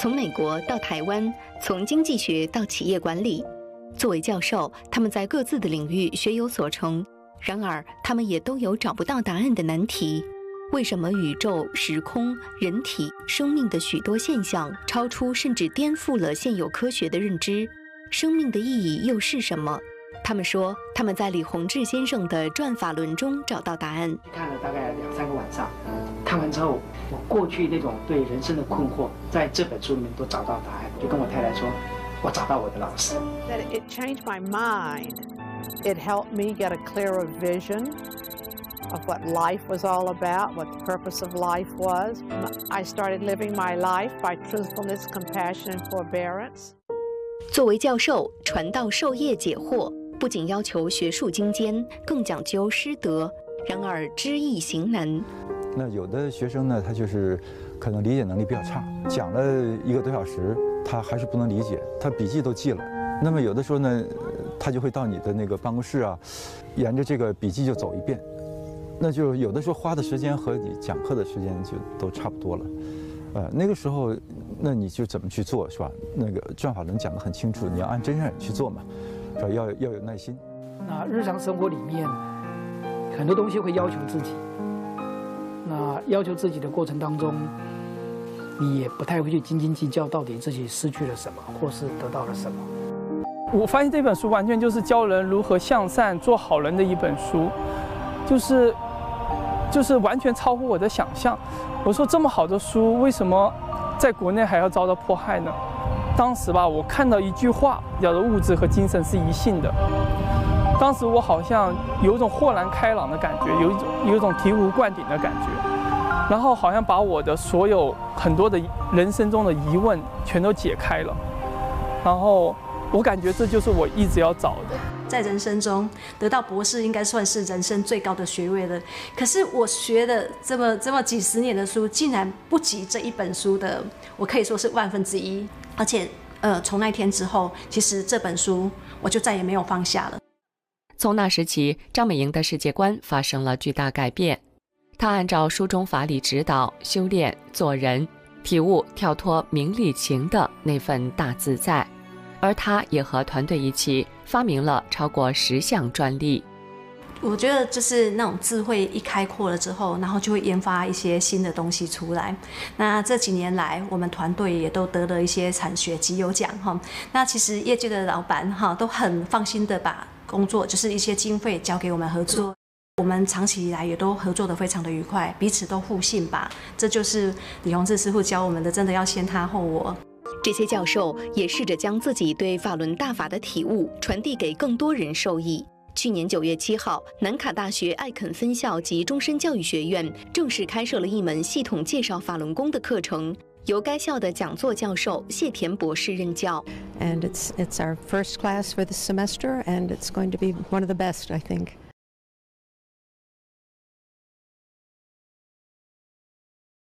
从美国到台湾，从经济学到企业管理，作为教授，他们在各自的领域学有所成。然而，他们也都有找不到答案的难题。为什么宇宙、时空、人体、生命的许多现象超出甚至颠覆了现有科学的认知？生命的意义又是什么？他们说，他们在李洪志先生的《转法轮》中找到答案。看了大概两三个晚上，看完之后，我过去那种对人生的困惑，在这本书里面都找到答案。就跟我太太说，我找到我的老师。That it changed my mind. It helped me get a clearer vision of what life was all about, what the purpose of life was. I started living my life by truthfulness, compassion, and forbearance. 作为教授，传道授业解惑，不仅要求学术精尖，更讲究师德。然而，知易行难。那有的学生呢，他就是可能理解能力比较差，讲了一个多小时，他还是不能理解，他笔记都记了。那么有的时候呢，他就会到你的那个办公室啊，沿着这个笔记就走一遍，那就有的时候花的时间和你讲课的时间就都差不多了。呃，那个时候，那你就怎么去做是吧？那个转法轮讲得很清楚，你要按真善去做嘛，是吧？要要有耐心。那日常生活里面，很多东西会要求自己。那要求自己的过程当中，你也不太会去斤斤计较到底自己失去了什么，或是得到了什么。我发现这本书完全就是教人如何向善、做好人的一本书，就是，就是完全超乎我的想象。我说这么好的书，为什么在国内还要遭到迫害呢？当时吧，我看到一句话，叫做“物质和精神是一性的”。当时我好像有一种豁然开朗的感觉，有一种有一种醍醐灌顶的感觉，然后好像把我的所有很多的人生中的疑问全都解开了，然后我感觉这就是我一直要找的。在人生中得到博士，应该算是人生最高的学位了。可是我学的这么这么几十年的书，竟然不及这一本书的，我可以说是万分之一。而且，呃，从那天之后，其实这本书我就再也没有放下了。从那时起，张美莹的世界观发生了巨大改变。她按照书中法理指导修炼做人，体悟跳脱名利情的那份大自在。而他也和团队一起发明了超过十项专利。我觉得就是那种智慧一开阔了之后，然后就会研发一些新的东西出来。那这几年来，我们团队也都得了一些产学集优奖哈。那其实业界的老板哈都很放心的把工作，就是一些经费交给我们合作。我们长期以来也都合作的非常的愉快，彼此都互信吧。这就是李洪志师傅教我们的，真的要先他后我。这些教授也试着将自己对法轮大法的体悟传递给更多人受益。去年九月七号，南卡大学艾肯分校及终身教育学院正式开设了一门系统介绍法轮功的课程，由该校的讲座教授谢田博士任教。And it's it's our first class for the semester, and it's going to be one of the best, I think.